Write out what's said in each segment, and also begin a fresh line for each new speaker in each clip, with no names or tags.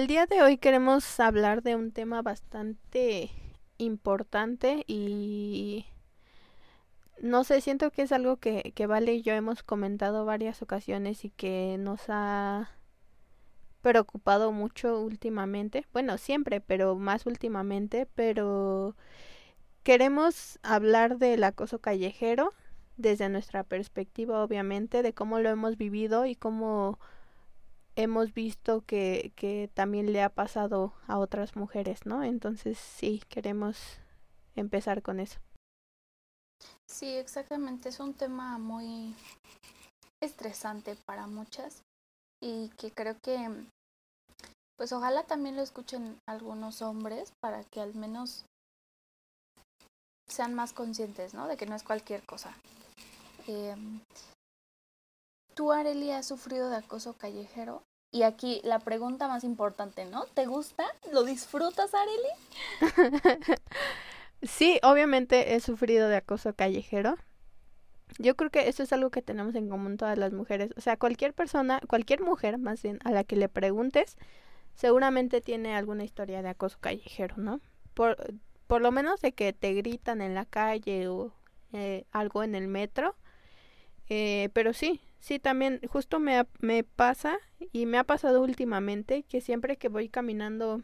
El día de hoy queremos hablar de un tema bastante importante y no sé, siento que es algo que, que Vale y yo hemos comentado varias ocasiones y que nos ha preocupado mucho últimamente. Bueno, siempre, pero más últimamente, pero queremos hablar del acoso callejero desde nuestra perspectiva, obviamente, de cómo lo hemos vivido y cómo hemos visto que, que también le ha pasado a otras mujeres, ¿no? Entonces sí, queremos empezar con eso.
Sí, exactamente, es un tema muy estresante para muchas y que creo que pues ojalá también lo escuchen algunos hombres para que al menos sean más conscientes, ¿no? De que no es cualquier cosa. Eh, ¿Tú, Areli, has sufrido de acoso callejero? Y aquí la pregunta más importante, ¿no? ¿Te gusta? ¿Lo disfrutas, Areli?
sí, obviamente he sufrido de acoso callejero. Yo creo que eso es algo que tenemos en común todas las mujeres. O sea, cualquier persona, cualquier mujer más bien, a la que le preguntes, seguramente tiene alguna historia de acoso callejero, ¿no? Por, por lo menos de que te gritan en la calle o eh, algo en el metro. Eh, pero sí, Sí, también justo me, me pasa y me ha pasado últimamente que siempre que voy caminando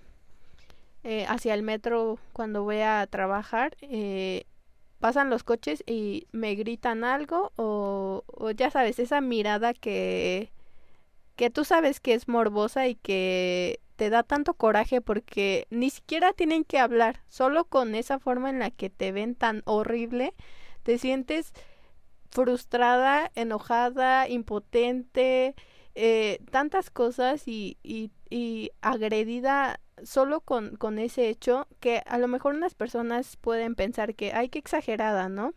eh, hacia el metro cuando voy a trabajar, eh, pasan los coches y me gritan algo o, o ya sabes, esa mirada que, que tú sabes que es morbosa y que te da tanto coraje porque ni siquiera tienen que hablar, solo con esa forma en la que te ven tan horrible, te sientes frustrada, enojada, impotente, eh, tantas cosas y, y, y agredida solo con, con ese hecho que a lo mejor unas personas pueden pensar que hay que exagerada, ¿no?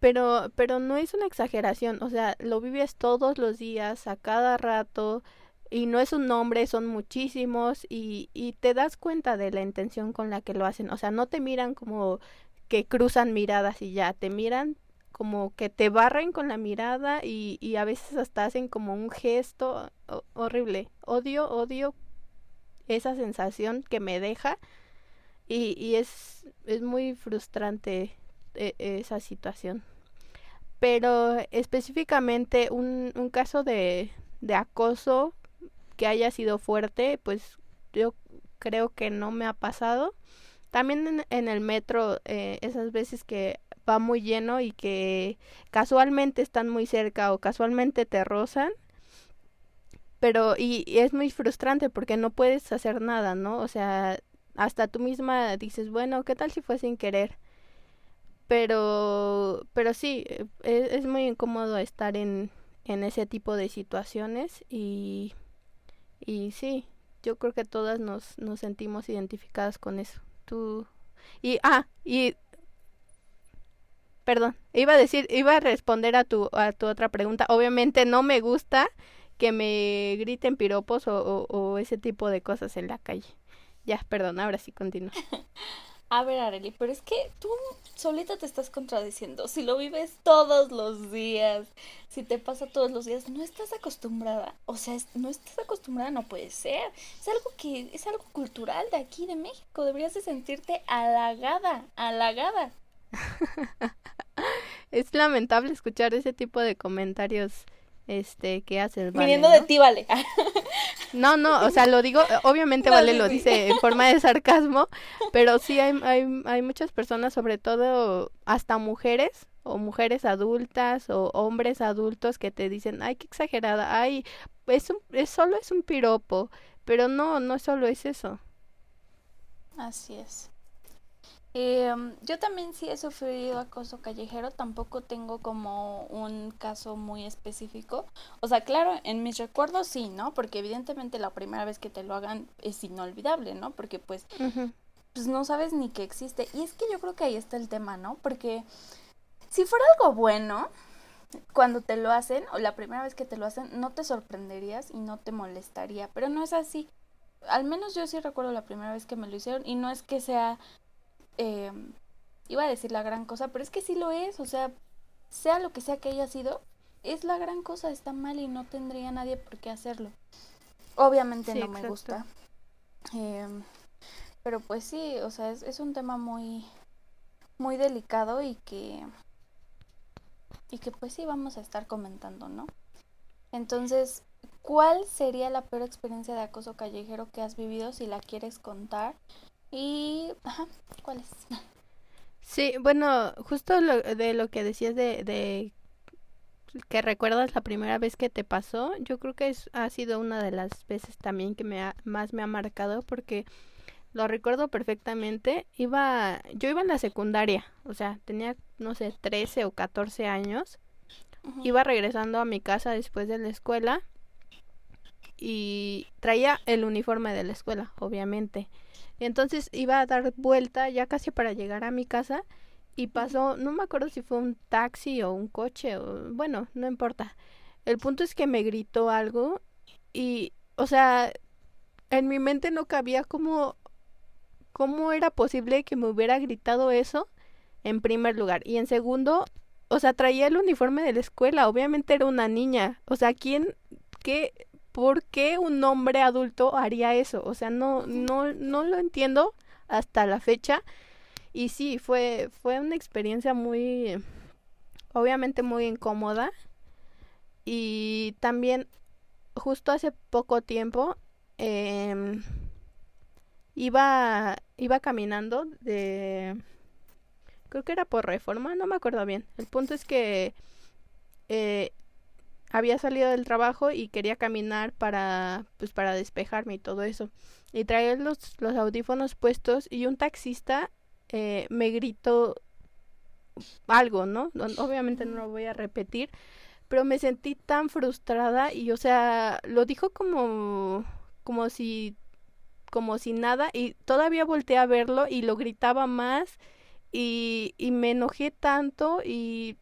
Pero, pero no es una exageración, o sea, lo vives todos los días, a cada rato, y no es un nombre, son muchísimos, y, y te das cuenta de la intención con la que lo hacen, o sea, no te miran como que cruzan miradas y ya, te miran como que te barren con la mirada y, y a veces hasta hacen como un gesto horrible. Odio, odio esa sensación que me deja y, y es, es muy frustrante e, esa situación. Pero específicamente un, un caso de, de acoso que haya sido fuerte, pues yo creo que no me ha pasado. También en, en el metro, eh, esas veces que va muy lleno y que casualmente están muy cerca o casualmente te rozan. Pero, y, es muy frustrante porque no puedes hacer nada, ¿no? O sea, hasta tú misma dices, bueno, ¿qué tal si fue sin querer? Pero, pero sí, es, es muy incómodo estar en, en ese tipo de situaciones y, y sí, yo creo que todas nos, nos sentimos identificadas con eso. Tú, y, ah, y Perdón, iba a decir, iba a responder a tu, a tu otra pregunta. Obviamente no me gusta que me griten piropos o, ese tipo de cosas en la calle. Ya, perdón, ahora sí continúo.
A ver, Areli, pero es que tú solita te estás contradiciendo. Si lo vives todos los días, si te pasa todos los días, no estás acostumbrada. O sea, no estás acostumbrada, no puede ser. Es algo que es algo cultural de aquí, de México. Deberías de sentirte halagada, halagada.
es lamentable escuchar ese tipo de comentarios este que haces
vale, viniendo de ti vale.
No no o sea lo digo obviamente vale lo dice en forma de sarcasmo pero sí hay, hay hay muchas personas sobre todo hasta mujeres o mujeres adultas o hombres adultos que te dicen ay qué exagerada ay es un es solo es un piropo pero no no solo es eso.
Así es Em, yo también sí he sufrido acoso callejero, tampoco tengo como un caso muy específico. O sea, claro, en mis recuerdos sí, ¿no? Porque evidentemente la primera vez que te lo hagan es inolvidable, ¿no? Porque pues, pues no sabes ni que existe. Y es que yo creo que ahí está el tema, ¿no? Porque si fuera algo bueno, cuando te lo hacen, o la primera vez que te lo hacen, no te sorprenderías y no te molestaría, pero no es así. Al menos yo sí recuerdo la primera vez que me lo hicieron y no es que sea eh, iba a decir la gran cosa, pero es que sí lo es, o sea, sea lo que sea que haya sido, es la gran cosa, está mal y no tendría nadie por qué hacerlo. Obviamente no me gusta. Eh, pero pues sí, o sea, es, es un tema muy, muy delicado y que, y que pues sí vamos a estar comentando, ¿no? Entonces, ¿cuál sería la peor experiencia de acoso callejero que has vivido si la quieres contar? Y, ajá, ¿cuál es?
Sí, bueno, justo lo, de lo que decías de, de que recuerdas la primera vez que te pasó, yo creo que es, ha sido una de las veces también que me ha, más me ha marcado porque lo recuerdo perfectamente. Iba, yo iba en la secundaria, o sea, tenía, no sé, 13 o 14 años. Iba regresando a mi casa después de la escuela y traía el uniforme de la escuela, obviamente. Entonces iba a dar vuelta ya casi para llegar a mi casa y pasó, no me acuerdo si fue un taxi o un coche o bueno, no importa. El punto es que me gritó algo y, o sea, en mi mente no cabía cómo, cómo era posible que me hubiera gritado eso en primer lugar. Y en segundo, o sea, traía el uniforme de la escuela, obviamente era una niña. O sea, ¿quién, qué, ¿por qué un hombre adulto haría eso? O sea, no, no, no lo entiendo hasta la fecha. Y sí, fue, fue una experiencia muy, obviamente muy incómoda. Y también, justo hace poco tiempo, eh, iba, iba caminando de, creo que era por reforma, no me acuerdo bien. El punto es que eh, había salido del trabajo y quería caminar para pues para despejarme y todo eso. Y traía los, los audífonos puestos y un taxista eh, me gritó algo no obviamente no lo voy a repetir pero me sentí tan frustrada y o sea lo dijo como como si como si nada y todavía volteé a verlo y lo gritaba más y, y me enojé tanto y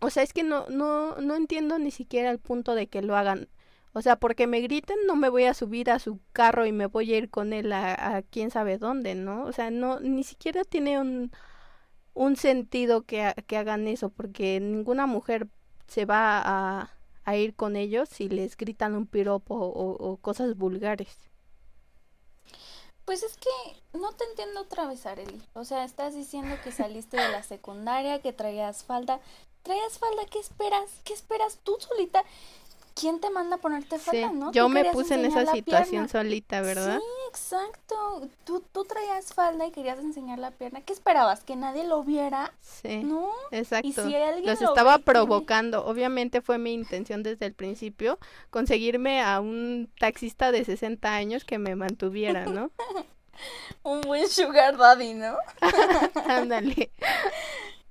o sea, es que no, no, no entiendo ni siquiera el punto de que lo hagan. O sea, porque me griten, no me voy a subir a su carro y me voy a ir con él a, a quién sabe dónde, ¿no? O sea, no, ni siquiera tiene un, un sentido que, que hagan eso, porque ninguna mujer se va a, a ir con ellos si les gritan un piropo o, cosas vulgares.
Pues es que no te entiendo otra vez. O sea, estás diciendo que saliste de la secundaria, que traías falda traías falda, ¿qué esperas? ¿Qué esperas tú solita? ¿Quién te manda a ponerte falda, no?
Yo me puse en esa situación solita, ¿verdad?
Sí, exacto. Tú, tú traías falda y querías enseñar la pierna. ¿Qué esperabas? ¿Que nadie lo viera?
Sí.
¿No?
Exacto. ¿Y si alguien Los estaba provocando. Obviamente fue mi intención desde el principio conseguirme a un taxista de 60 años que me mantuviera, ¿no?
un buen sugar daddy, ¿no?
Ándale.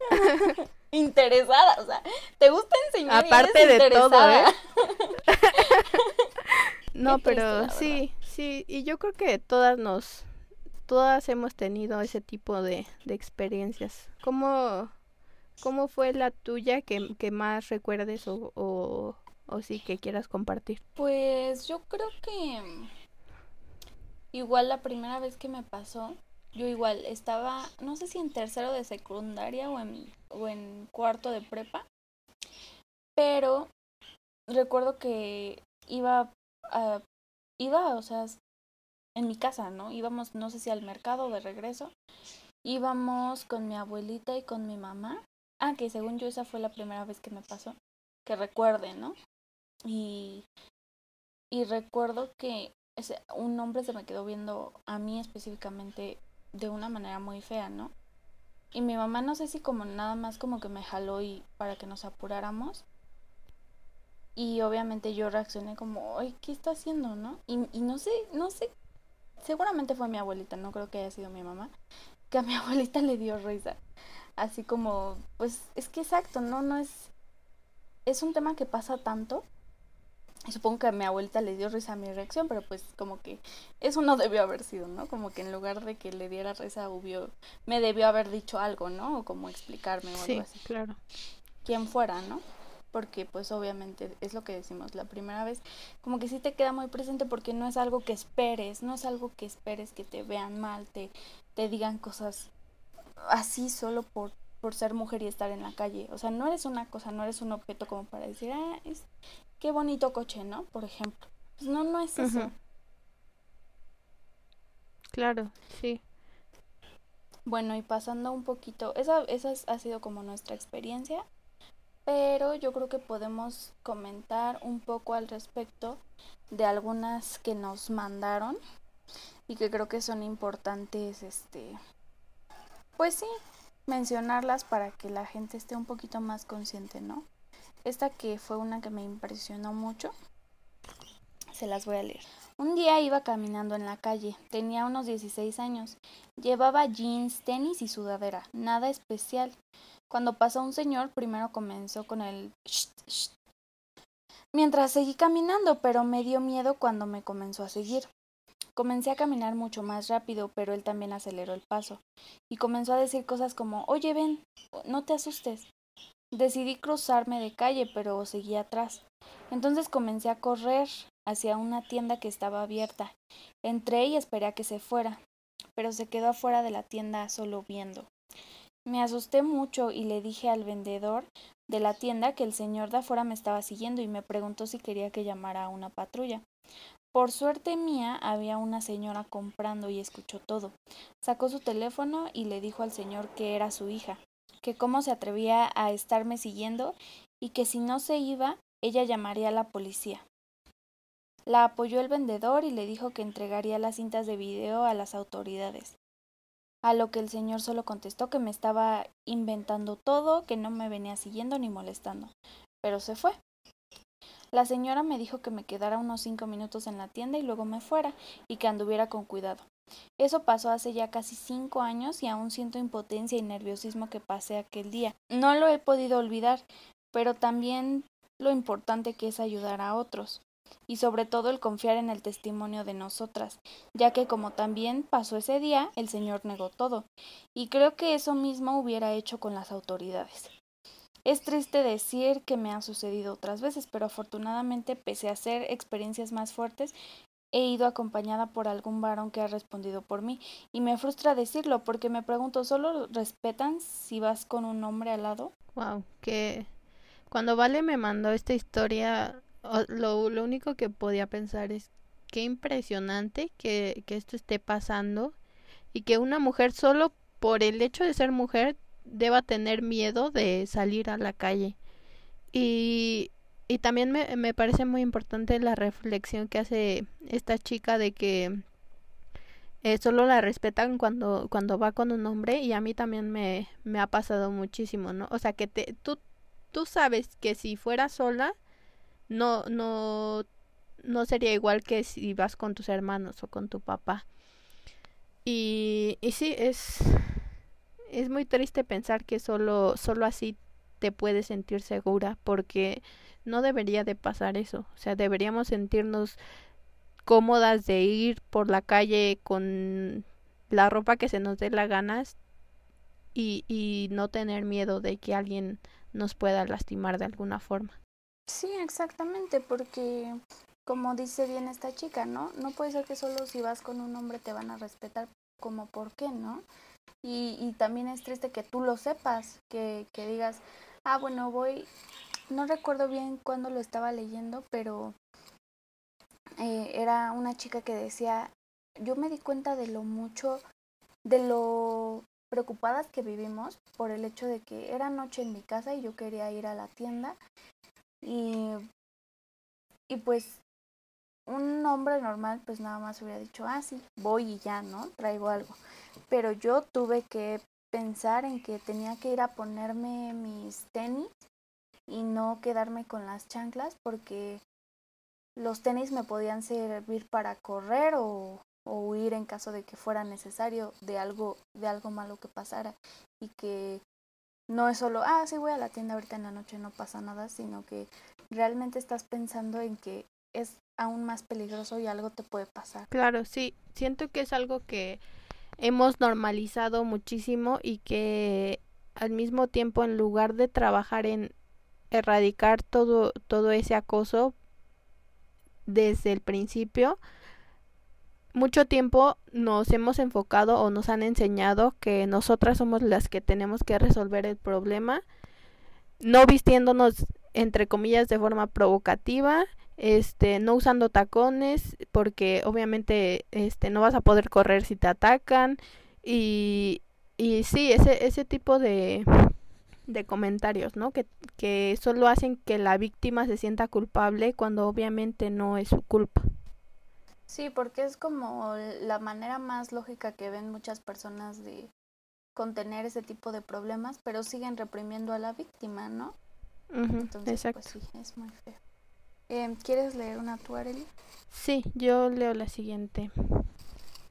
interesada, o sea, te gusta enseñar
Aparte
de todo, ¿eh?
no, pero sí, sí, y yo creo que todas nos, todas hemos tenido ese tipo de, de experiencias. ¿Cómo, ¿Cómo fue la tuya que, que más recuerdes o, o, o sí que quieras compartir?
Pues yo creo que igual la primera vez que me pasó, yo igual estaba, no sé si en tercero de secundaria o en, o en cuarto de prepa, pero recuerdo que iba a, iba, o sea, en mi casa, ¿no? Íbamos, no sé si al mercado de regreso, íbamos con mi abuelita y con mi mamá. Ah, que según yo esa fue la primera vez que me pasó, que recuerde, ¿no? Y, y recuerdo que ese, un hombre se me quedó viendo a mí específicamente de una manera muy fea, ¿no? Y mi mamá no sé si como nada más como que me jaló y para que nos apuráramos. Y obviamente yo reaccioné como, ay, ¿qué está haciendo, no? Y, no sé, no sé, seguramente fue mi abuelita, no creo que haya sido mi mamá, que a mi abuelita le dio risa. Así como, pues es que exacto, no, no es... Es un tema que pasa tanto. Supongo que a mi abuelita le dio risa mi reacción, pero pues como que eso no debió haber sido, ¿no? Como que en lugar de que le diera risa, hubió, me debió haber dicho algo, ¿no? O como explicarme o algo
Sí,
así.
claro.
Quien fuera, ¿no? Porque pues obviamente es lo que decimos la primera vez, como que sí te queda muy presente porque no es algo que esperes, no es algo que esperes que te vean mal, te, te digan cosas así solo por, por ser mujer y estar en la calle. O sea, no eres una cosa, no eres un objeto como para decir, ah, es, qué bonito coche, ¿no? Por ejemplo. Pues no, no es eso.
Claro, sí.
Bueno, y pasando un poquito, esa, esa es- ha sido como nuestra experiencia, pero yo creo que podemos comentar un poco al respecto de algunas que nos mandaron y que creo que son importantes, este, pues sí, mencionarlas para que la gente esté un poquito más consciente, ¿no? Esta que fue una que me impresionó mucho, se las voy a leer. Un día iba caminando en la calle, tenía unos 16 años. Llevaba jeans, tenis y sudadera, nada especial. Cuando pasó un señor, primero comenzó con el "Sht, sht", mientras seguí caminando, pero me dio miedo cuando me comenzó a seguir. Comencé a caminar mucho más rápido, pero él también aceleró el paso y comenzó a decir cosas como Oye, ven, no te asustes. Decidí cruzarme de calle, pero seguí atrás. Entonces comencé a correr hacia una tienda que estaba abierta. Entré y esperé a que se fuera, pero se quedó afuera de la tienda solo viendo. Me asusté mucho y le dije al vendedor de la tienda que el señor de afuera me estaba siguiendo y me preguntó si quería que llamara a una patrulla. Por suerte mía había una señora comprando y escuchó todo. Sacó su teléfono y le dijo al señor que era su hija, que cómo se atrevía a estarme siguiendo y que si no se iba, ella llamaría a la policía. La apoyó el vendedor y le dijo que entregaría las cintas de video a las autoridades. A lo que el señor solo contestó que me estaba inventando todo, que no me venía siguiendo ni molestando. Pero se fue. La señora me dijo que me quedara unos cinco minutos en la tienda y luego me fuera, y que anduviera con cuidado. Eso pasó hace ya casi cinco años y aún siento impotencia y nerviosismo que pasé aquel día. No lo he podido olvidar, pero también lo importante que es ayudar a otros y sobre todo el confiar en el testimonio de nosotras, ya que como también pasó ese día, el Señor negó todo, y creo que eso mismo hubiera hecho con las autoridades. Es triste decir que me ha sucedido otras veces, pero afortunadamente, pese a hacer experiencias más fuertes, he ido acompañada por algún varón que ha respondido por mí, y me frustra decirlo porque me pregunto, ¿solo respetan si vas con un hombre al lado?
Wow, que cuando Vale me mandó esta historia, lo, lo único que podía pensar es qué impresionante que, que esto esté pasando y que una mujer solo por el hecho de ser mujer deba tener miedo de salir a la calle. Y, y también me, me parece muy importante la reflexión que hace esta chica de que eh, solo la respetan cuando, cuando va con un hombre y a mí también me, me ha pasado muchísimo, ¿no? O sea que te, tú, tú sabes que si fuera sola, no, no, no sería igual que si vas con tus hermanos o con tu papá. Y, y sí, es, es muy triste pensar que solo, solo así te puedes sentir segura, porque no debería de pasar eso. O sea, deberíamos sentirnos cómodas de ir por la calle con la ropa que se nos dé la gana y, y no tener miedo de que alguien nos pueda lastimar de alguna forma.
Sí, exactamente, porque como dice bien esta chica, ¿no? No puede ser que solo si vas con un hombre te van a respetar, como por qué, ¿no? Y, y también es triste que tú lo sepas, que, que digas, ah, bueno, voy, no recuerdo bien cuándo lo estaba leyendo, pero eh, era una chica que decía, yo me di cuenta de lo mucho, de lo preocupadas que vivimos por el hecho de que era noche en mi casa y yo quería ir a la tienda y, y pues un hombre normal pues nada más hubiera dicho, ah, sí, voy y ya, ¿no? Traigo algo. Pero yo tuve que pensar en que tenía que ir a ponerme mis tenis y no quedarme con las chanclas porque los tenis me podían servir para correr o, huir en caso de que fuera necesario de algo, de algo malo que pasara y que no es solo, ah, sí voy a la tienda ahorita en la noche, no pasa nada, sino que realmente estás pensando en que es aún más peligroso y algo te puede pasar.
Claro, sí, siento que es algo que hemos normalizado muchísimo y que al mismo tiempo en lugar de trabajar en erradicar todo todo ese acoso desde el principio. Mucho tiempo nos hemos enfocado o nos han enseñado que nosotras somos las que tenemos que resolver el problema, no vistiéndonos entre comillas de forma provocativa, este, no usando tacones, porque obviamente este no vas a poder correr si te atacan. Y y sí, ese ese tipo de de comentarios, ¿no? Que, que solo hacen que la víctima se sienta culpable cuando obviamente no es su culpa.
Sí, porque es como la manera más lógica que ven muchas personas de contener ese tipo de problemas, pero siguen reprimiendo a la víctima, ¿no? Entonces, pues sí, es muy feo. Eh, ¿Quieres leer una tú,
Sí, yo leo la siguiente.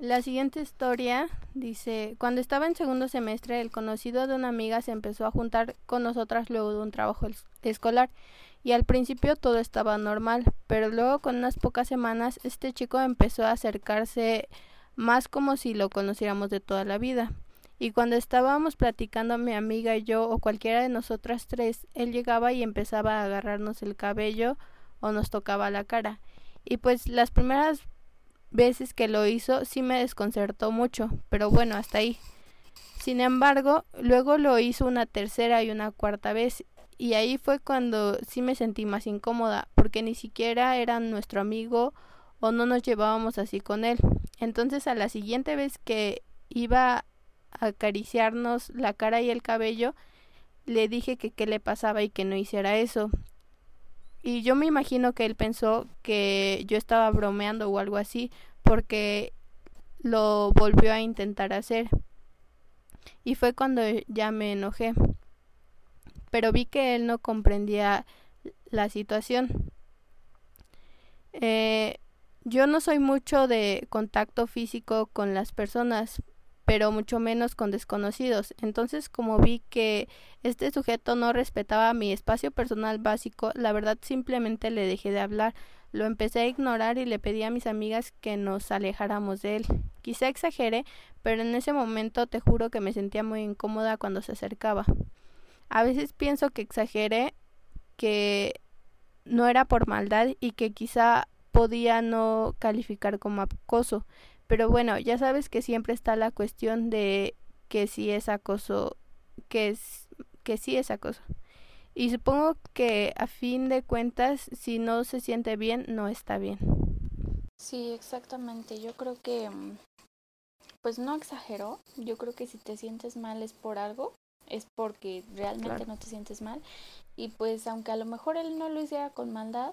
La siguiente historia dice, cuando estaba en segundo semestre, el conocido de una amiga se empezó a juntar con nosotras luego de un trabajo escolar y al principio todo estaba normal, pero luego con unas pocas semanas este chico empezó a acercarse más como si lo conociéramos de toda la vida. Y cuando estábamos platicando mi amiga y yo o cualquiera de nosotras tres, él llegaba y empezaba a agarrarnos el cabello o nos tocaba la cara. Y pues las primeras veces que lo hizo sí me desconcertó mucho, pero bueno, hasta ahí. Sin embargo, luego lo hizo una tercera y una cuarta vez y ahí fue cuando sí me sentí más incómoda, porque ni siquiera era nuestro amigo o no nos llevábamos así con él. Entonces a la siguiente vez que iba a acariciarnos la cara y el cabello, le dije que qué le pasaba y que no hiciera eso. Y yo me imagino que él pensó que yo estaba bromeando o algo así, porque lo volvió a intentar hacer. Y fue cuando ya me enojé pero vi que él no comprendía la situación. Eh, yo no soy mucho de contacto físico con las personas, pero mucho menos con desconocidos. Entonces, como vi que este sujeto no respetaba mi espacio personal básico, la verdad simplemente le dejé de hablar. Lo empecé a ignorar y le pedí a mis amigas que nos alejáramos de él. Quizá exageré, pero en ese momento te juro que me sentía muy incómoda cuando se acercaba. A veces pienso que exageré, que no era por maldad y que quizá podía no calificar como acoso. Pero bueno, ya sabes que siempre está la cuestión de que si es acoso, que es que sí es acoso. Y supongo que a fin de cuentas, si no se siente bien, no está bien.
Sí, exactamente. Yo creo que, mm, pues no exageró. Yo creo que si te sientes mal es por algo es porque realmente no te sientes mal. Y pues aunque a lo mejor él no lo hiciera con maldad,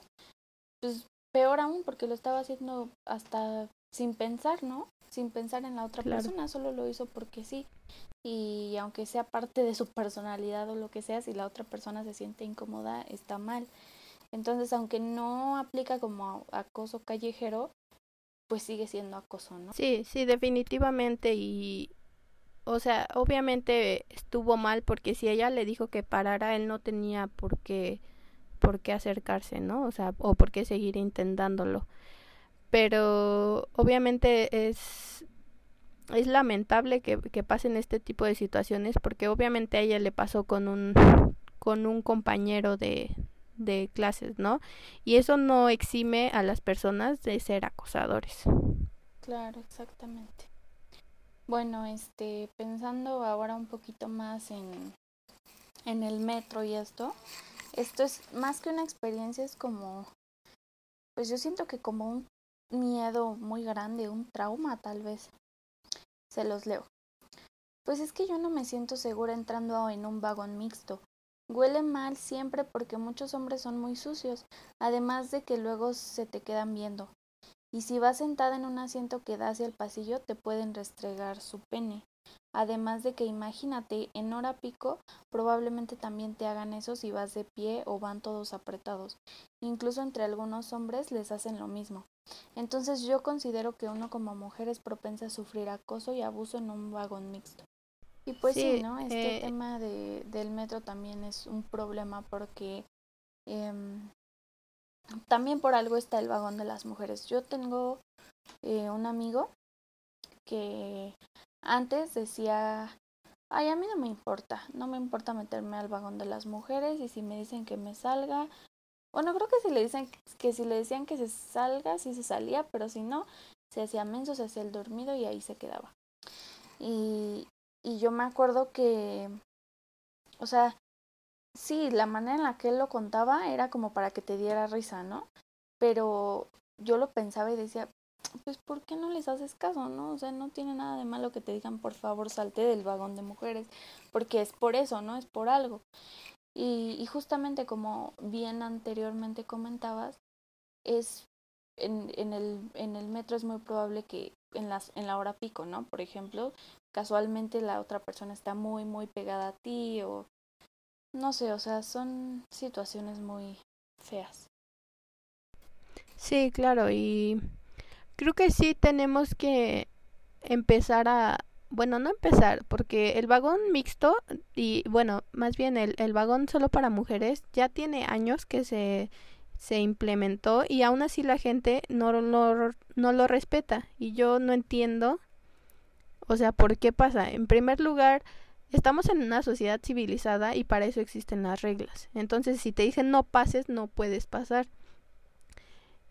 pues peor aún porque lo estaba haciendo hasta sin pensar, ¿no? Sin pensar en la otra persona, solo lo hizo porque sí. Y aunque sea parte de su personalidad o lo que sea, si la otra persona se siente incómoda, está mal. Entonces, aunque no aplica como acoso callejero, pues sigue siendo acoso, ¿no?
Sí, sí, definitivamente. Y o sea, obviamente estuvo mal porque si ella le dijo que parara, él no tenía por qué, por qué acercarse, ¿no? O sea, o por qué seguir intentándolo. Pero obviamente es, es lamentable que, que pasen este tipo de situaciones porque obviamente a ella le pasó con un, con un compañero de, de clases, ¿no? Y eso no exime a las personas de ser acosadores.
Claro, exactamente. Bueno, este, pensando ahora un poquito más en, en el metro y esto, esto es más que una experiencia, es como, pues yo siento que como un miedo muy grande, un trauma tal vez. Se los leo. Pues es que yo no me siento segura entrando en un vagón mixto. Huele mal siempre porque muchos hombres son muy sucios, además de que luego se te quedan viendo y si vas sentada en un asiento que da hacia el pasillo te pueden restregar su pene. Además de que imagínate, en hora pico probablemente también te hagan eso si vas de pie o van todos apretados. Incluso entre algunos hombres les hacen lo mismo. Entonces yo considero que uno como mujer es propensa a sufrir acoso y abuso en un vagón mixto. Y pues sí,
Sí,
¿no? Este
eh,
tema de, del metro también es un problema porque em, también por algo está el vagón de las mujeres. Yo tengo eh, un amigo que antes decía, ay, a mí no me importa, no me importa meterme al vagón de las mujeres y si me dicen que me salga, bueno, creo que si le dicen que si le decían que se salga, sí se salía, pero si no, se hacía menso, se hacía el dormido y ahí se quedaba. Y, y yo me acuerdo que, o sea, sí, la manera en la que él lo contaba era como para que te diera risa, ¿no? Pero yo lo pensaba y decía, pues ¿por qué no les haces caso, no? O sea, no tiene nada de malo que te digan, por favor, salte del vagón de mujeres, porque es por eso, ¿no? Es por algo. Y, y justamente como bien anteriormente comentabas, es en, en, el, en el metro es muy probable que en, las, en la hora pico, ¿no? Por ejemplo, casualmente la otra persona está muy, muy pegada a ti o no sé, o sea, son situaciones muy feas.
Sí, claro, y creo que sí tenemos que empezar a, bueno, no empezar, porque el vagón mixto y, bueno, más bien el, el vagón solo para mujeres ya tiene años que se, se implementó y aún así la gente no lo, no lo respeta y yo no entiendo, o sea, ¿por qué pasa? En primer lugar, estamos en una sociedad civilizada y para eso existen las reglas. Entonces, si te dicen no pases, no puedes pasar.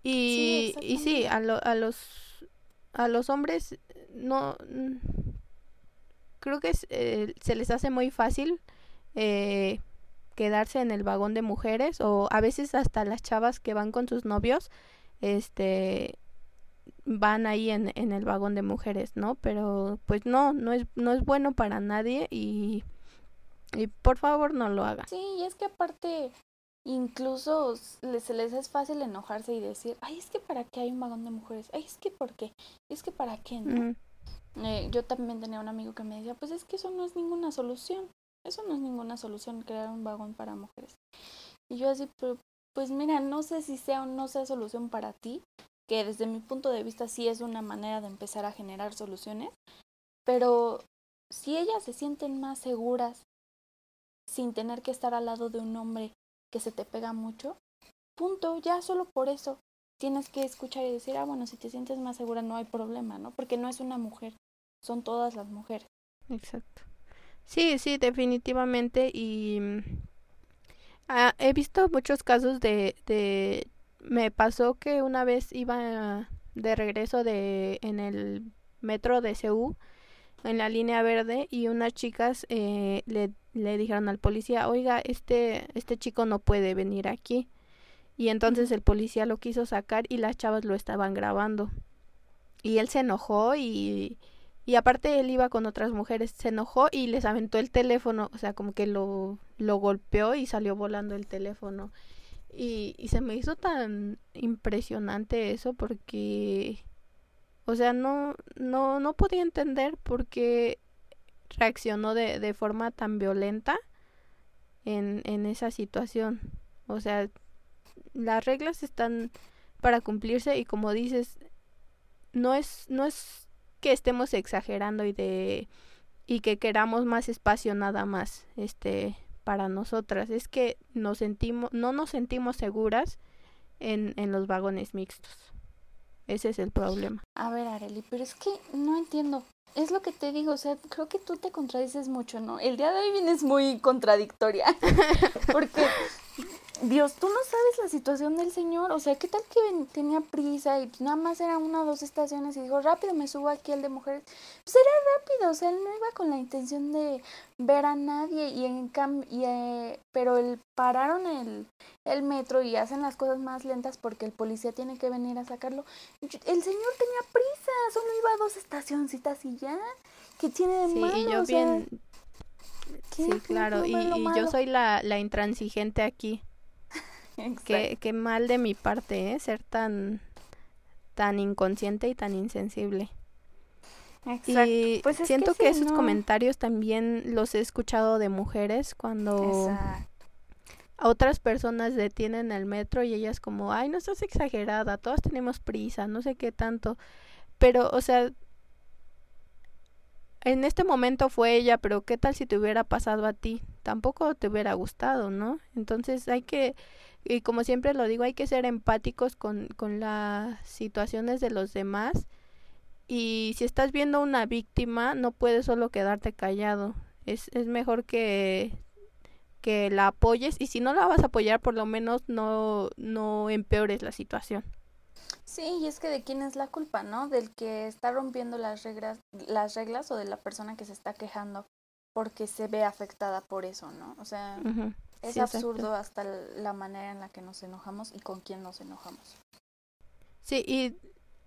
Y, y sí, a, lo, a los a los hombres no creo que eh, se les hace muy fácil eh, quedarse en el vagón de mujeres o a veces hasta las chavas que van con sus novios este van ahí en, en el vagón de mujeres no pero pues no no es no es bueno para nadie y y por favor no lo hagan.
Sí, y es que aparte incluso se les es fácil enojarse y decir, ay, es que para qué hay un vagón de mujeres, ay, es que por qué, es que para qué, ¿no? Eh, yo también tenía un amigo que me decía, pues es que eso no es ninguna solución, eso no es ninguna solución, crear un vagón para mujeres. Y yo así, pero, pues mira, no sé si sea o no sea solución para ti, que desde mi punto de vista sí es una manera de empezar a generar soluciones, pero si ellas se sienten más seguras sin tener que estar al lado de un hombre que se te pega mucho, punto, ya solo por eso tienes que escuchar y decir, ah, bueno, si te sientes más segura no hay problema, ¿no? Porque no es una mujer, son todas las mujeres.
Exacto. Sí, sí, definitivamente. Y mm, he visto muchos casos de, de... Me pasó que una vez iba de regreso de en el metro de Seúl, en la línea verde, y unas chicas eh, le, le dijeron al policía, oiga, este, este chico no puede venir aquí. Y entonces el policía lo quiso sacar y las chavas lo estaban grabando. Y él se enojó y, y aparte él iba con otras mujeres, se enojó y les aventó el teléfono, o sea, como que lo, lo golpeó y salió volando el teléfono. Y, y se me hizo tan impresionante eso porque, o sea, no, no, no podía entender por qué reaccionó de, de forma tan violenta en, en esa situación. O sea, las reglas están para cumplirse y como dices, no es, no es que estemos exagerando y de y que queramos más espacio nada más este para nosotras es que nos sentimos no nos sentimos seguras en, en los vagones mixtos ese es el problema
A ver, Areli, pero es que no entiendo. Es lo que te digo, o sea, creo que tú te contradices mucho, ¿no? El día de hoy vienes muy contradictoria. Porque, Dios, tú no sabes la situación del señor. O sea, ¿qué tal que ven- tenía prisa y nada más era una o dos estaciones y dijo, rápido me subo aquí el de mujeres? Pues era rápido, o sea, él no iba con la intención de ver a nadie y en cambio, pero el, pararon el, el metro y hacen las cosas más lentas porque el policía tiene que venir a sacarlo. El señor tenía prisa, solo iba a dos estacioncitas y ya. ¿Qué tiene de
sí
malo?
y yo
O sea,
bien
¿qué-
sí claro y, yo soy la, la intransigente aquí qué, qué mal de mi parte ¿eh? ser tan tan inconsciente y tan insensible
Exacto.
Y
Pues que
siento que, esos
no.
comentarios también los he escuchado de mujeres cuando
Exacto.
a otras personas detienen el metro y ellas como, ay, no estás exagerada, todas tenemos prisa, no sé qué tanto. Pero, o sea, en este momento fue ella, pero ¿qué tal si te hubiera pasado a ti? Tampoco te hubiera gustado, ¿no? Entonces hay que, y como siempre lo digo, hay que ser empáticos con, con las situaciones de los demás. Y si estás viendo una víctima, no puedes solo quedarte callado. Es, es mejor que que la apoyes y si no la vas a apoyar por lo menos no, no empeores la situación.
Sí, y es que de quién es la culpa, ¿no? Del que está rompiendo las reglas, las reglas o de la persona que se está quejando porque se ve afectada por eso, ¿no? O sea, es absurdo hasta la manera en la que nos enojamos y con quién nos enojamos.
Sí, y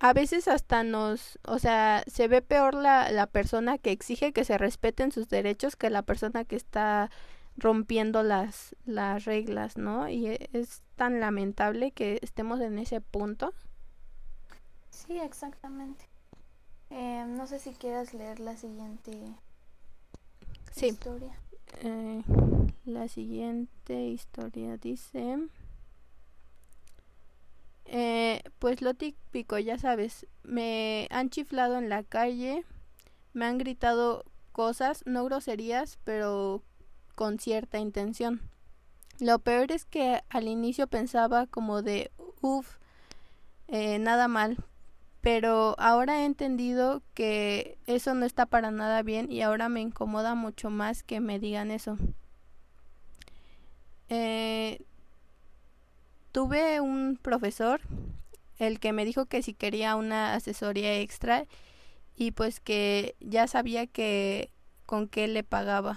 a veces hasta nos, o sea, se ve peor la, la persona que exige que se respeten sus derechos que la persona que está rompiendo las, las reglas, ¿no? Y e, es tan lamentable que estemos en ese punto.
Sí, exactamente. Eh, no sé si quieras leer la siguiente
sí. historia. Eh, la siguiente historia dice... Eh, pues lo típico, ya sabes, me han chiflado en la calle, me han gritado cosas, no groserías, pero con cierta intención. Lo peor es que al inicio pensaba como de, uff, eh, nada mal, pero ahora he entendido que eso no está para nada bien y ahora me incomoda mucho más que me digan eso. Eh, tuve un profesor, el que me dijo que si quería una asesoría extra y pues que ya sabía que con qué le pagaba.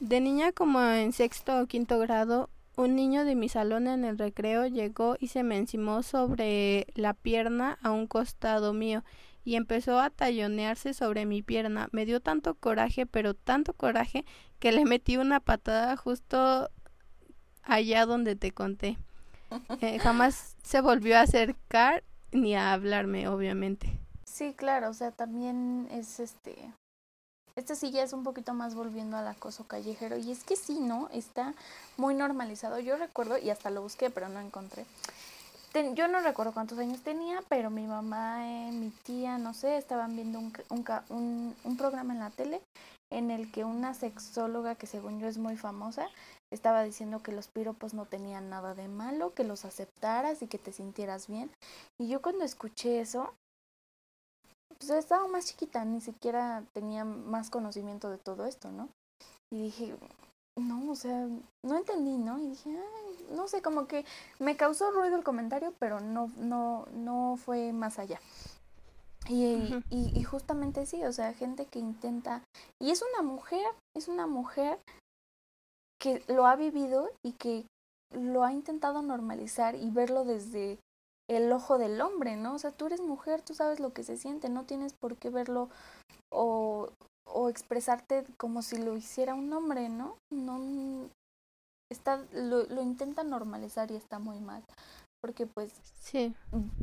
De niña como en sexto o quinto grado, un niño de mi salón en el recreo llegó y se me encimó sobre la pierna a un costado mío y empezó a tallonearse sobre mi pierna. Me dio tanto coraje, pero tanto coraje, que le metí una patada justo allá donde te conté. Eh, jamás se volvió a acercar ni a hablarme, obviamente.
Sí, claro, o sea, también es este este sí ya es un poquito más volviendo al acoso callejero. Y es que sí, ¿no? Está muy normalizado. Yo recuerdo, y hasta lo busqué, pero no encontré. yo no recuerdo cuántos años tenía, pero mi mamá, eh, mi tía, no sé, estaban viendo un, un, un programa en la tele en el que una sexóloga, que según yo es muy famosa, estaba diciendo que los piropos no tenían nada de malo, que los aceptaras y que te sintieras bien. Y yo cuando escuché eso, pues estaba más chiquita, ni siquiera tenía más conocimiento de todo esto, ¿no? Y dije, no, o sea, no entendí, ¿no? Y dije, no sé, como que me causó ruido el comentario, pero no, no, no fue más allá. Y, y, y, justamente sí, o sea, gente que intenta, y es una mujer, es una mujer que lo ha vivido y que lo ha intentado normalizar y verlo desde el ojo del hombre, ¿no? O sea, tú eres mujer, tú sabes lo que se siente, no tienes por qué verlo o, o expresarte como si lo hiciera un hombre, ¿no? No está lo, lo intenta normalizar y está muy mal, porque pues
sí.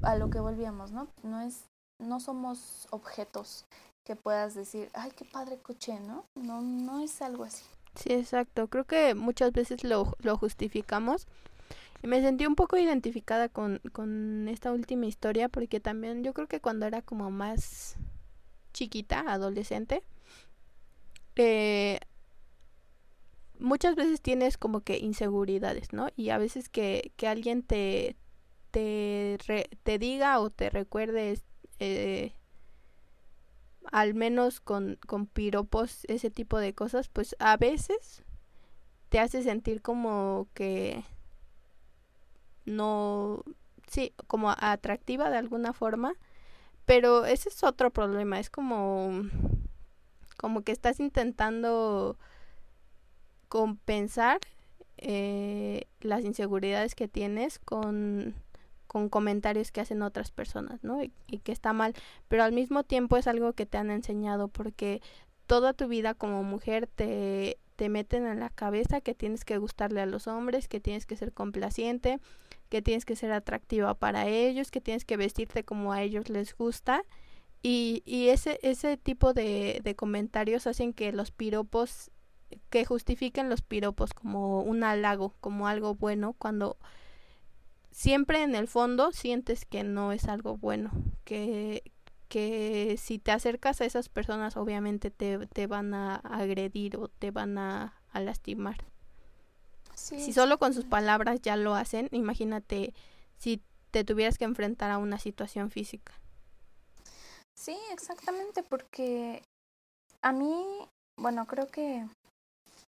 a lo que volvíamos, ¿no? No es no somos objetos que puedas decir, "Ay, qué padre coche", ¿no? No no es algo así.
Sí, exacto. Creo que muchas veces lo, lo justificamos me sentí un poco identificada con, con esta última historia porque también yo creo que cuando era como más chiquita, adolescente, eh, muchas veces tienes como que inseguridades, ¿no? Y a veces que, que alguien te, te, te diga o te recuerde eh, al menos con, con piropos, ese tipo de cosas, pues a veces te hace sentir como que no, sí, como atractiva de alguna forma, pero ese es otro problema, es como, como que estás intentando compensar eh, las inseguridades que tienes con, con comentarios que hacen otras personas, ¿no? Y, y, que está mal, pero al mismo tiempo es algo que te han enseñado porque toda tu vida como mujer te, te meten en la cabeza que tienes que gustarle a los hombres, que tienes que ser complaciente, que tienes que ser atractiva para ellos, que tienes que vestirte como a ellos les gusta. Y, y ese, ese tipo de, de comentarios hacen que los piropos que justifiquen los piropos como un halago, como algo bueno, cuando siempre en el fondo sientes que no es algo bueno, que, que si te acercas a esas personas obviamente te, te van a agredir o te van a, a lastimar. Si solo con sus palabras ya lo hacen, imagínate si te tuvieras que enfrentar a una situación física.
Sí, exactamente, porque a mí, bueno, creo que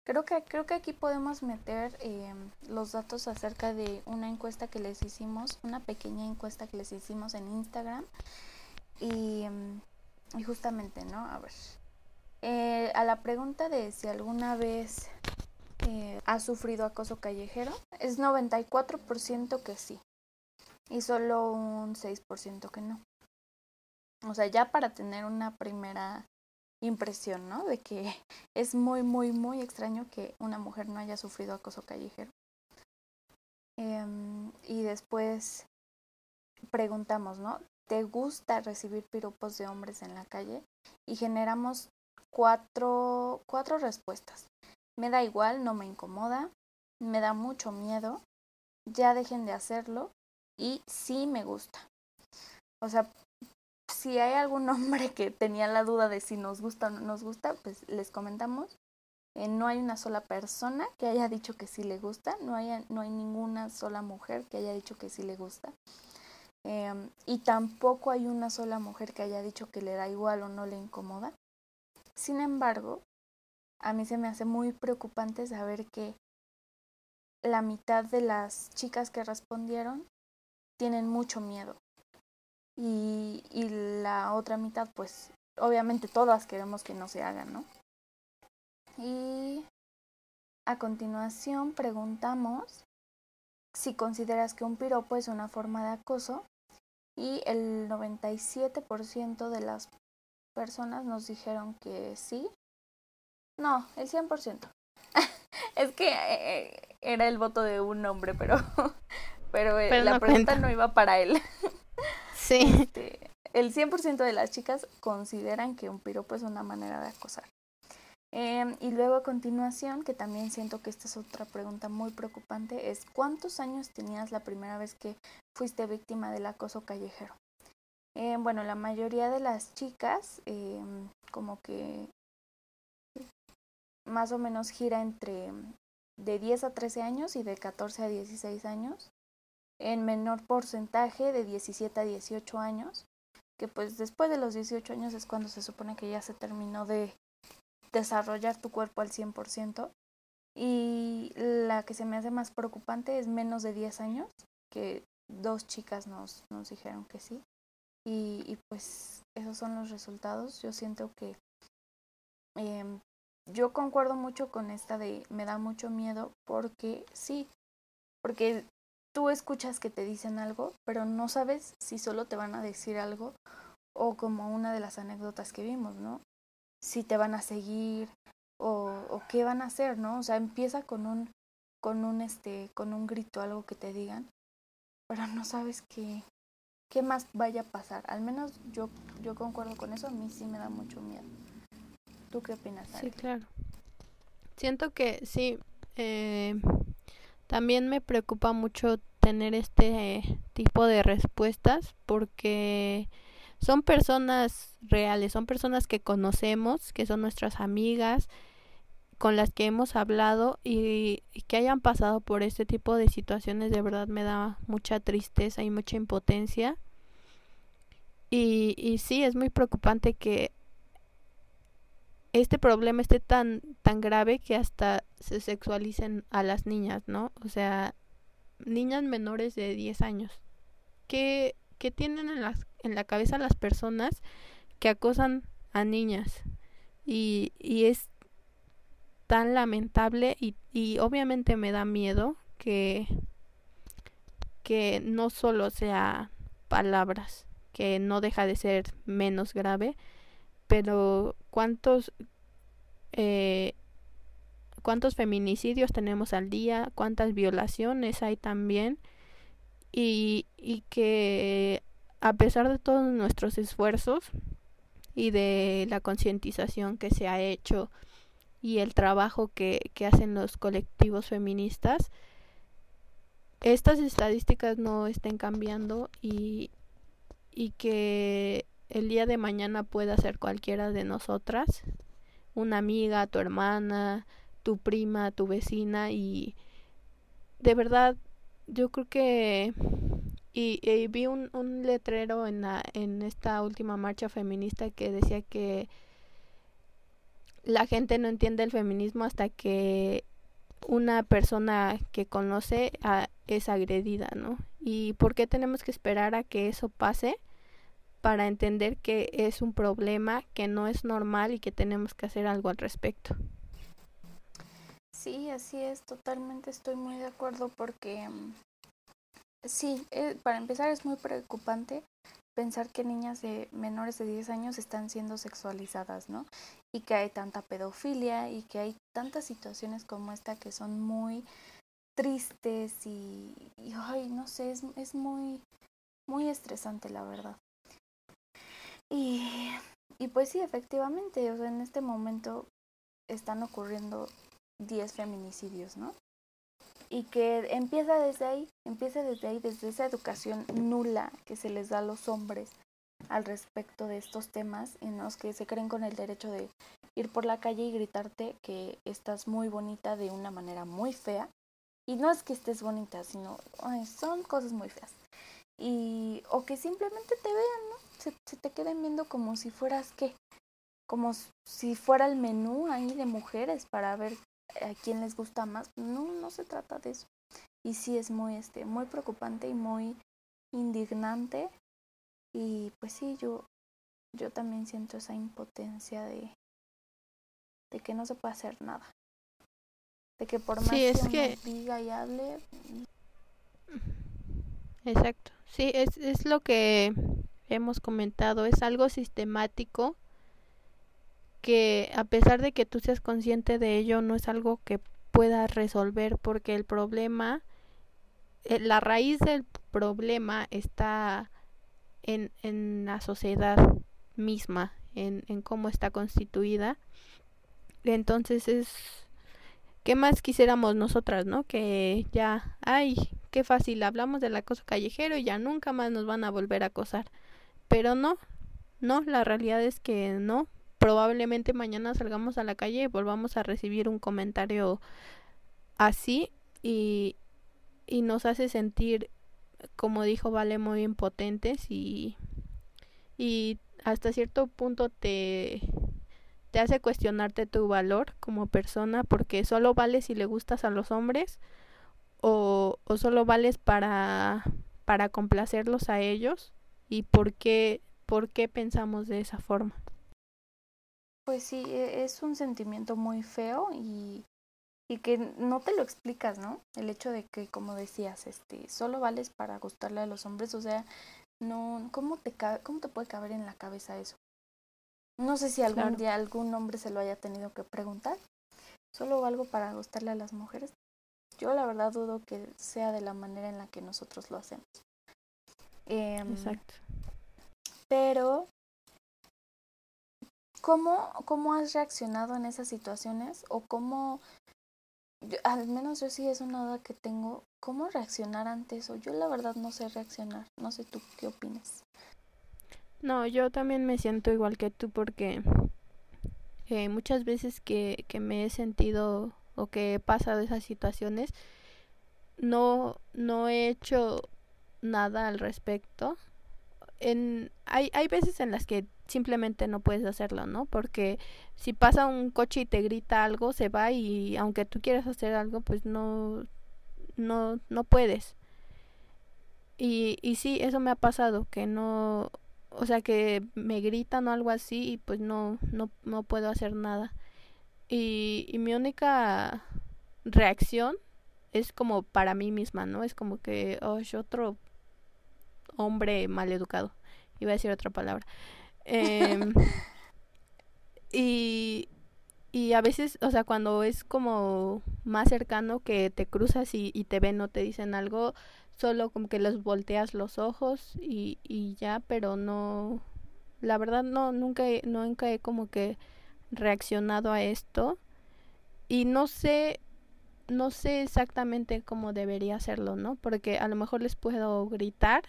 creo que creo que aquí podemos meter eh, los datos acerca de una encuesta que les hicimos, una pequeña encuesta que les hicimos en Instagram y, y justamente, ¿no? A ver, eh, a la pregunta de si alguna vez eh, ha sufrido acoso callejero, es 94% que sí y solo un 6% que no. O sea, ya para tener una primera impresión, ¿no? De que es muy, muy, muy extraño que una mujer no haya sufrido acoso callejero. Em, y después preguntamos, ¿no? ¿Te gusta recibir piropos de hombres en la calle? Y generamos cuatro, cuatro respuestas. Me da igual, no me incomoda, me da mucho miedo, ya dejen de hacerlo y sí me gusta. O sea, si hay algún hombre que tenía la duda de si nos gusta o no nos gusta, pues les comentamos. Eh, no hay una sola persona que haya dicho que sí le gusta, no hay, no hay ninguna sola mujer que haya dicho que sí le gusta. Em, y tampoco hay una sola mujer que haya dicho que le da igual o no le incomoda. Sin embargo, a mí se me hace muy preocupante saber que la mitad de las chicas que respondieron tienen mucho miedo. Y, y la otra mitad, pues obviamente todas queremos que no se hagan, ¿no? Y a continuación preguntamos si consideras que un piropo es una forma de acoso y el 97% de las personas nos dijeron que sí. No, el 100%. es que eh, era el voto de un hombre, pero pero, eh, la pregunta no iba para él.
Sí.
Este, el 100% de las chicas consideran que un piropo es una manera de acosar. Em, y luego a continuación, que también siento que esta es otra pregunta muy preocupante, es ¿cuántos años tenías la primera vez que fuiste víctima del acoso callejero? Em, bueno, la mayoría de las chicas em, como que más o menos gira entre de 10 a 13 años y de 14 a 16 años en menor porcentaje de 17 a 18 años, que pues después de los 18 años es cuando se supone que ya se terminó de desarrollar tu cuerpo al 100%. Y la que se me hace más preocupante es menos de 10 años, que dos chicas nos, nos dijeron que sí. Y, pues esos son los resultados. Yo siento que eh, yo concuerdo mucho con esta de me da mucho miedo porque sí, porque tú escuchas que te dicen algo, pero no sabes si solo te van a decir algo o como una de las anécdotas que vimos, ¿no? Si te van a seguir o, o qué van a hacer, ¿no? O sea, empieza con un con un este con un grito algo que te digan, pero no sabes qué qué más vaya a pasar. Al menos yo yo concuerdo con eso, a mí sí me da mucho miedo. ¿Tú qué opinas?
Sí, claro. Siento que sí eh, también me preocupa mucho tener este tipo de respuestas porque son personas reales, son personas que conocemos, que son nuestras amigas, con las que hemos hablado y, que hayan pasado por este tipo de situaciones de verdad me da mucha tristeza y mucha impotencia. Y, y sí, es muy preocupante que este problema esté tan, tan grave que hasta se sexualicen a las niñas, ¿no? O sea, niñas menores de 10 años. ¿Qué, qué tienen en, las, en la cabeza las personas que acosan a niñas? Y, y es tan lamentable y, y obviamente me da miedo que, que no solo sea palabras, que no deja de ser menos grave, pero ¿cuántos eh, cuántos feminicidios tenemos al día? ¿Cuántas violaciones hay también? Y, y que a pesar de todos nuestros esfuerzos y de la concientización que se ha hecho y el trabajo que, que hacen los colectivos feministas, estas estadísticas no estén cambiando y, y que el día de mañana pueda ser cualquiera de nosotras, una amiga, tu hermana, tu prima, tu vecina y de verdad yo creo que y, vi un, un letrero en la en esta última marcha feminista que decía que la gente no entiende el feminismo hasta que una persona que conoce a, es agredida, ¿no? ¿Y por qué tenemos que esperar a que eso pase para entender que es un problema, que no es normal y que tenemos que hacer algo al respecto?
Sí, así es, totalmente estoy muy de acuerdo porque mm, sí, eh, para empezar es muy preocupante pensar que niñas de menores de 10 años están siendo sexualizadas, ¿no? Y que hay tanta pedofilia y que hay tantas situaciones como esta que son muy tristes y, ay, no sé, es, es muy, muy estresante la verdad. Y, y pues sí, efectivamente, o sea, en este momento están ocurriendo 10 feminicidios, ¿no? y que empieza desde ahí, empieza desde ahí, desde esa educación nula que se les da a los hombres al respecto de estos temas en los que se creen con el derecho de ir por la calle y gritarte que estás muy bonita de una manera muy fea. Y no es que estés bonita, sino son cosas muy feas. Y, o que simplemente te vean, ¿no? Se, se te queden viendo como si fueras qué, como si fuera el menú ahí de mujeres para ver a quién les gusta más. No, no se trata de eso. Y sí es muy, este, muy preocupante y muy indignante. Y pues sí, yo, yo también siento esa impotencia de, de que no se puede hacer nada. De que por más que, diga y hable.
Exacto. Sí, es, es lo que hemos comentado. Es algo sistemático que a pesar de que tú seas consciente de ello, no es algo que puedas resolver porque el problema, eh, la raíz del problema está en, en la sociedad misma, en, en cómo está constituida. Entonces es, ¿qué más quisiéramos nosotras, no? Que ya, ay, qué fácil, hablamos del acoso callejero y ya nunca más nos van a volver a acosar. Pero no, no, la realidad es que no, probablemente mañana salgamos a la calle y volvamos a recibir un comentario así y, y nos hace sentir, como dijo Vale, muy impotentes y, y hasta cierto punto te, te hace cuestionarte tu valor como persona porque solo vales si le gustas a los hombres o, o solo vales para, para complacerlos a ellos y por qué, por qué pensamos de esa forma.
Pues sí, e, es un sentimiento muy feo y, y que no te lo explicas, ¿no? El hecho de que, como decías, este, solo vales para gustarle a los hombres, o sea, no, ¿cómo te, cómo te puede caber en la cabeza eso? No sé si algún día algún hombre se lo haya tenido que preguntar. ¿Solo valgo para gustarle a las mujeres? Yo la verdad dudo que sea de la manera en la que nosotros lo hacemos. Em, Exacto. Pero ¿Cómo, ¿Cómo has reaccionado en esas situaciones? ¿O cómo, al menos yo sí es una duda que tengo, ¿cómo reaccionar ante eso? Yo la verdad no sé reaccionar, no sé tú qué opinas.
No, yo también me siento igual que tú porque eh, muchas veces que, que me he sentido o que he pasado esas situaciones, no, no he hecho nada al respecto. En, hay, hay veces en las que simplemente no puedes hacerlo, ¿no? Porque si pasa un coche y te grita algo, se va y aunque tú quieras hacer algo, pues no, no, no puedes. Y, y sí, eso me ha pasado, que no, o sea, que me gritan o algo así y pues no, no, no puedo hacer nada. Y, y mi única reacción es como para mí misma, ¿no? Es como que, oh, otro hombre maleducado. Iba a decir otra palabra. Em, y, y a veces, o sea, cuando es como más cercano que te cruzas y, y te ven o te dicen algo, solo como que les volteas los ojos y, y ya, pero no, la verdad no, nunca, nunca he como que reaccionado a esto y no sé no sé exactamente cómo debería hacerlo, ¿no? Porque a lo mejor les puedo gritar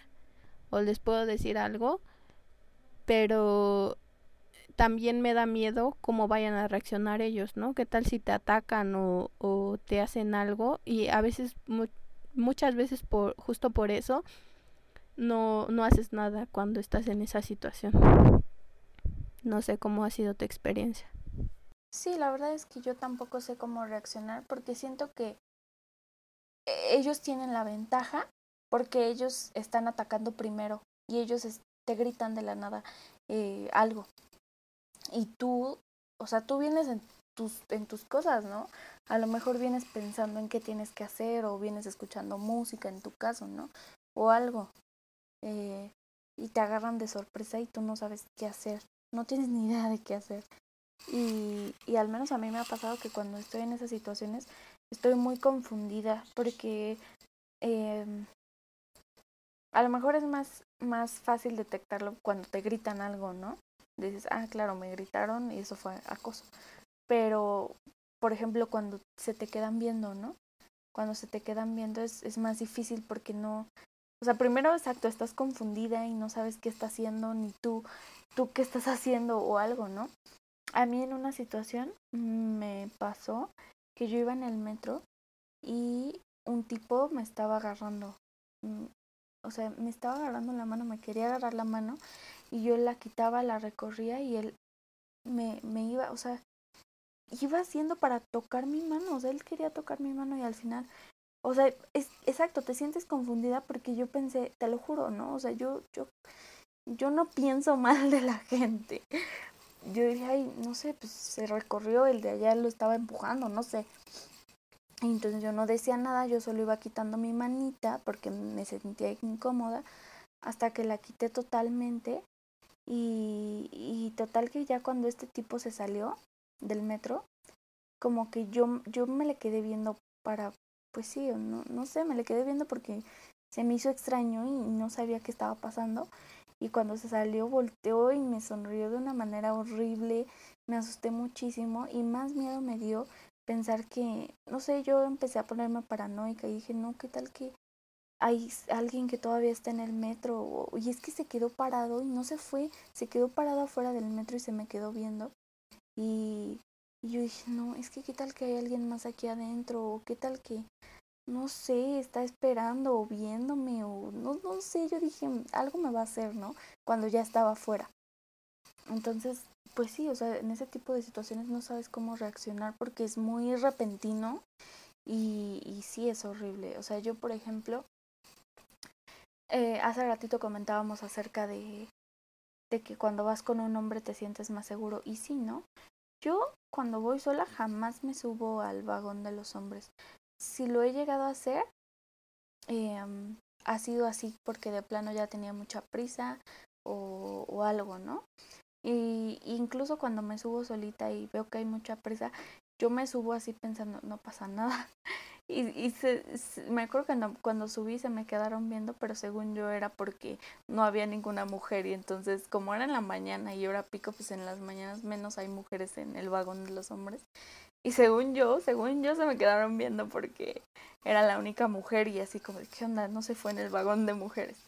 o les puedo decir algo, pero también me da miedo cómo vayan a reaccionar ellos, ¿no? ¿Qué tal si te atacan o, o te hacen algo? Y a veces, muchas veces por, justo por eso, no, no haces nada cuando estás en esa situación. No sé cómo ha sido tu experiencia.
Sí, la verdad es que yo tampoco sé cómo reaccionar porque siento que ellos tienen la ventaja porque ellos están atacando primero y ellos te gritan de la nada eh, algo. Y tú, o sea, tú vienes en tus, en tus cosas, ¿no? A lo mejor vienes pensando en qué tienes que hacer o vienes escuchando música en tu caso, ¿no? O algo. Eh, y te agarran de sorpresa y tú no sabes qué hacer. No tienes ni idea de qué hacer. Y, y al menos a mí me ha pasado que cuando estoy en esas situaciones estoy muy confundida porque eh, a lo mejor es más, más fácil detectarlo cuando te gritan algo, ¿no? Dices, ah, claro, me gritaron y eso fue acoso. Pero, por ejemplo, cuando se te quedan viendo, ¿no? Cuando se te quedan viendo es, es más difícil porque no... O sea, primero, exacto, estás confundida y no sabes qué está haciendo, ni tú, tú qué estás haciendo o algo, ¿no? a mí en una situación me pasó que yo iba en el metro y un tipo me estaba agarrando. O sea, me estaba agarrando la mano, me quería agarrar la mano y yo la quitaba, la recorría y él me, me iba, o sea, iba haciendo para tocar mi mano, o sea, él quería tocar mi mano y al final, o sea, es exacto, te sientes confundida porque yo pensé, te lo juro, ¿no? O sea, yo, yo, yo no pienso mal de la gente, yo dije, ay, no sé, pues se recorrió, el de allá lo estaba empujando, no sé. Entonces yo no decía nada, yo solo iba quitando mi manita porque me sentía incómoda hasta que la quité totalmente y, y total que ya cuando este tipo se salió del metro, como que yo, yo me le quedé viendo para, pues sí, no, no sé, me le quedé viendo porque se me hizo extraño y no sabía qué estaba pasando. Y cuando se salió volteó y me sonrió de una manera horrible, me asusté muchísimo y más miedo me dio pensar que, no sé, yo empecé a ponerme paranoica y dije, no, ¿qué tal que hay alguien que todavía está en el metro? Y es que se quedó parado y no se fue, se quedó parado afuera del metro y se me quedó viendo. Y, y yo dije, no, es que qué tal que hay alguien más aquí adentro o qué tal que no sé, está esperando o viéndome o no, no sé, yo dije, algo me va a hacer, ¿no? Cuando ya estaba afuera. Entonces, pues sí, o sea, en ese tipo de situaciones no sabes cómo reaccionar porque es muy repentino y, sí es horrible. O sea, yo, por ejemplo, eh, hace ratito comentábamos acerca de, de que cuando vas con un hombre te sientes más seguro y sí, ¿no? Yo cuando voy sola jamás me subo al vagón de los hombres si lo he llegado a hacer, em, ha sido así porque de plano ya tenía mucha prisa o algo, ¿no? Y incluso cuando me subo solita y veo que hay mucha prisa, yo me subo así pensando, no pasa nada. Y, y se, me acuerdo que cuando, cuando subí se me quedaron viendo, pero según yo era porque no había ninguna mujer y entonces como era en la mañana y ahora pico, pues en las mañanas menos hay mujeres en el vagón de los hombres. Y según yo, según yo se me quedaron viendo porque era la única mujer y así como, ¿qué onda? No se fue en el vagón de mujeres.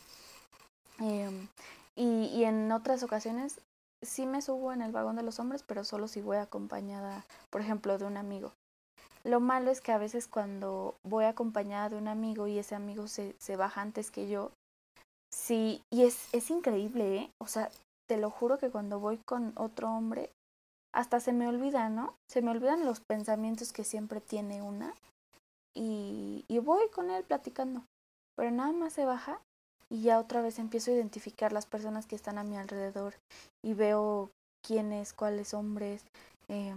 Em, y, y en otras ocasiones sí me subo en el vagón de los hombres, pero solo si voy acompañada, por ejemplo, de un amigo. Lo malo es que a veces cuando voy acompañada de un amigo y ese amigo se, se baja antes que yo, sí, y es, es increíble, ¿eh? O sea, te lo juro que cuando voy con otro hombre, hasta se me olvida, ¿no? Se me olvidan los pensamientos que siempre tiene una y, y voy con él platicando. Pero nada más se baja y ya otra vez empiezo a identificar las personas que están a mi alrededor y veo quiénes, cuáles hombres, eh,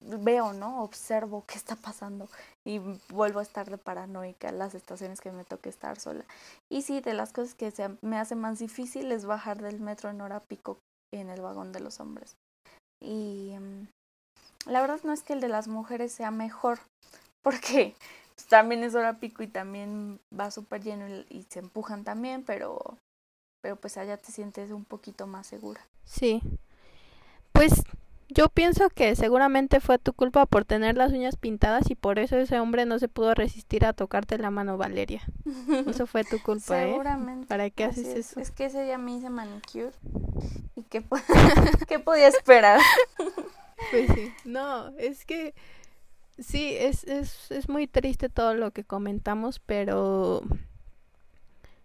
veo, ¿no? Observo qué está pasando y vuelvo a estar de paranoica las estaciones que me toque estar sola. Y sí, de las cosas que se me hace más difícil es bajar del metro en hora pico en el vagón de los hombres. Y mm, la verdad no es que el de las mujeres sea mejor, porque también es hora pico y también va súper lleno y, y, se empujan también, pero, pero pues allá te sientes un poquito más segura.
Sí. Pues Yo pienso que seguramente fue tu culpa por tener las uñas pintadas y por eso ese hombre no se pudo resistir a tocarte la mano, Valeria. Eso fue tu culpa, ¿eh?
Seguramente.
¿Para qué haces
es.
eso?
Es que ese día me hice manicure. ¿Y qué, po- ¿Qué podía esperar?
Pues sí. No, es que sí, es, es, es muy triste todo lo que comentamos, pero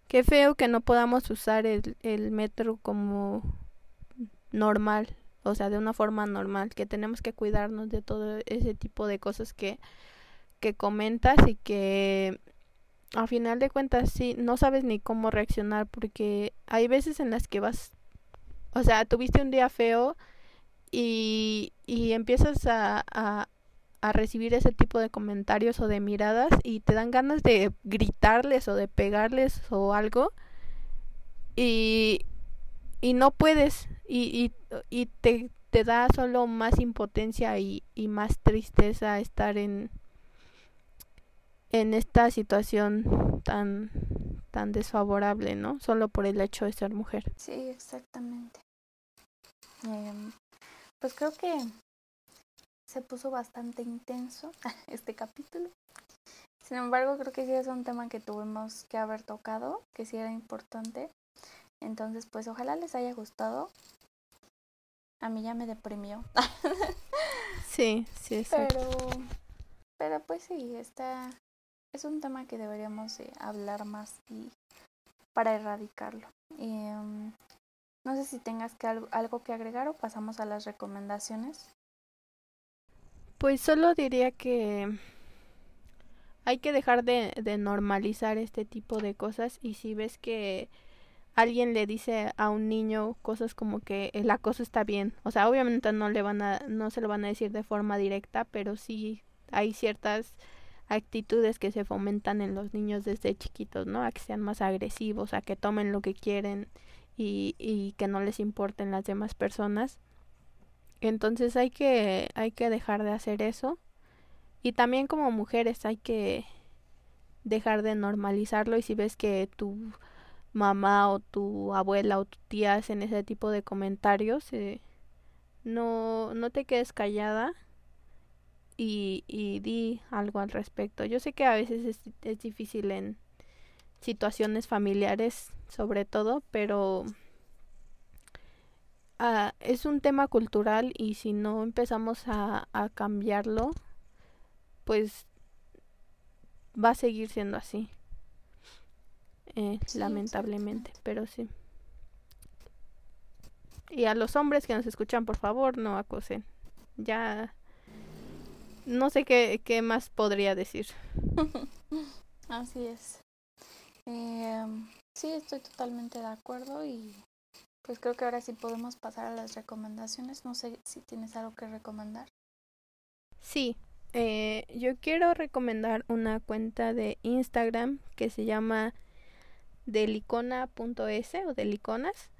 qué feo que no podamos usar el, el metro como normal, o sea, de una forma normal, que tenemos que cuidarnos de todo ese tipo de cosas que, que comentas y que a final de cuentas sí, no sabes ni cómo reaccionar porque hay veces en las que vas, o sea, tuviste un día feo y, y empiezas a, a, a recibir ese tipo de comentarios o de miradas y te dan ganas de gritarles o de pegarles o algo y, y no puedes y, y, y te, te da solo más impotencia y, y más tristeza estar en, en esta situación tan tan desfavorable, ¿no? Solo por el hecho de ser mujer.
Sí, exactamente. Em, pues creo que se puso bastante intenso este capítulo. Sin embargo, creo que sí es un tema que tuvimos que haber tocado, que sí era importante. Entonces, pues ojalá les haya gustado. A mí ya me deprimió.
Sí, sí, exacto.
Pero, pero pues sí, está, es un tema que deberíamos de hablar más y para erradicarlo. Em, no sé si tengas que al- algo que agregar o pasamos a las recomendaciones.
Pues solo diría que hay que dejar de, normalizar este tipo de cosas y si ves que alguien le dice a un niño cosas como que el acoso está bien, o sea, obviamente no le van a no se lo van a decir de forma directa, pero sí hay ciertas actitudes que se fomentan en los niños desde chiquitos, ¿no? A que sean más agresivos, a que tomen lo que quieren y, y que no les importen las demás personas. Entonces hay que, hay que dejar de hacer eso. Y también como mujeres hay que dejar de normalizarlo y si ves que tu mamá o tu abuela o tu tía hacen ese tipo de comentarios, eh, no, no te quedes callada y, y di algo al respecto. Yo sé que a veces es, es difícil en situaciones familiares sobre todo, pero ah, es un tema cultural y si no empezamos a, a cambiarlo, pues va a seguir siendo así. Eh,
Sí,
lamentablemente, pero sí. Y a los hombres que nos escuchan, por favor, no acosen. Ya no sé qué, qué más podría decir.
Así es. Em, sí, estoy totalmente de acuerdo y pues creo que ahora sí podemos pasar a las recomendaciones. No sé si tienes algo que recomendar.
Sí, eh, yo quiero recomendar una cuenta de Instagram que se llama delicona.es o deliconas.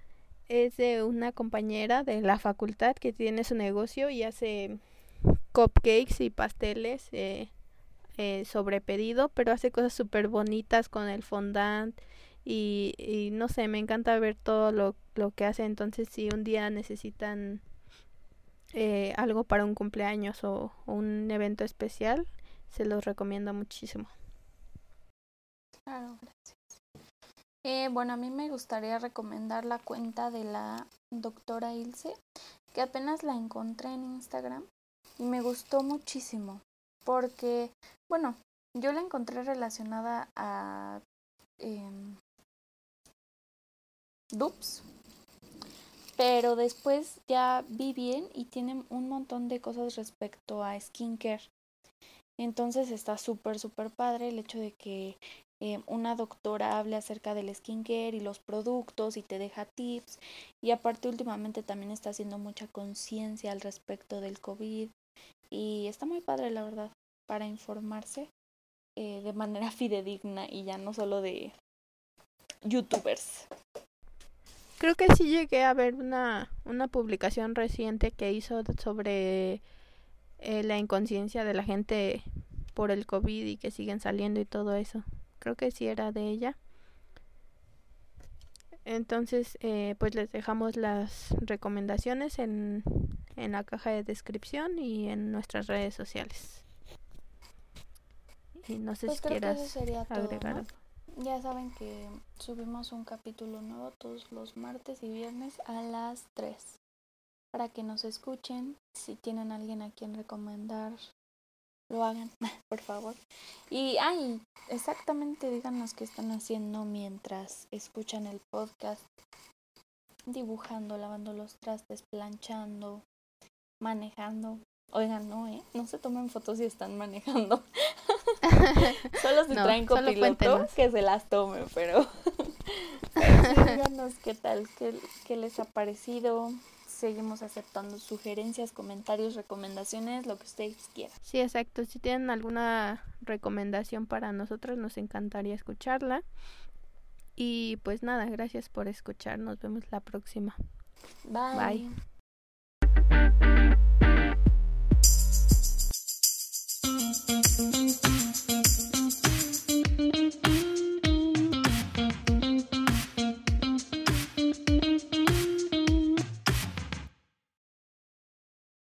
Es de una compañera de la facultad que tiene su negocio y hace cupcakes y pasteles eh, eh, sobre pedido, pero hace cosas súper bonitas con el fondant y, y no sé, me encanta ver todo lo, lo que hace. Entonces, si un día necesitan eh, algo para un cumpleaños o, un evento especial, se los recomiendo muchísimo.
Claro, gracias. Eh, bueno, a mí me gustaría recomendar la cuenta de la doctora Ilse, que apenas la encontré en Instagram y me gustó muchísimo, porque, bueno, yo la encontré relacionada a em, dupes, pero después ya vi bien y tiene un montón de cosas respecto a skincare. Entonces está súper, súper padre el hecho de que eh, una doctora hable acerca del skincare y los productos y te deja tips. Y aparte últimamente también está haciendo mucha conciencia al respecto del COVID. Y está muy padre, la verdad, para informarse eh, de manera fidedigna y ya no solo de youtubers.
Creo que sí llegué a ver una, una publicación reciente que hizo sobre eh, la inconsciencia de la gente por el COVID y que siguen saliendo y todo eso. Creo que sí era de ella. Entonces, eh, pues les dejamos las recomendaciones en, en la caja de descripción y en nuestras redes sociales. Y no sé
Pues
si quieras
todo,
agregar
¿no?
algo.
Ya saben que subimos un capítulo nuevo todos los martes y viernes a las 3. Para que nos escuchen, si tienen alguien a quien recomendar, lo hagan, por favor. Y, ay, exactamente díganos qué están haciendo mientras escuchan el podcast. Dibujando, lavando los trastes, planchando, manejando. Oigan, no, ¿eh? No se tomen fotos si están manejando. solo si
no,
traen copiloto, que se las tomen, pero... díganos qué tal, qué, qué les ha parecido seguimos aceptando sugerencias, comentarios, recomendaciones, lo que ustedes quieran.
Sí, exacto. Si tienen alguna recomendación para nosotros, nos encantaría escucharla. Y pues nada, gracias por escuchar. Nos vemos la próxima.
Bye.
Bye.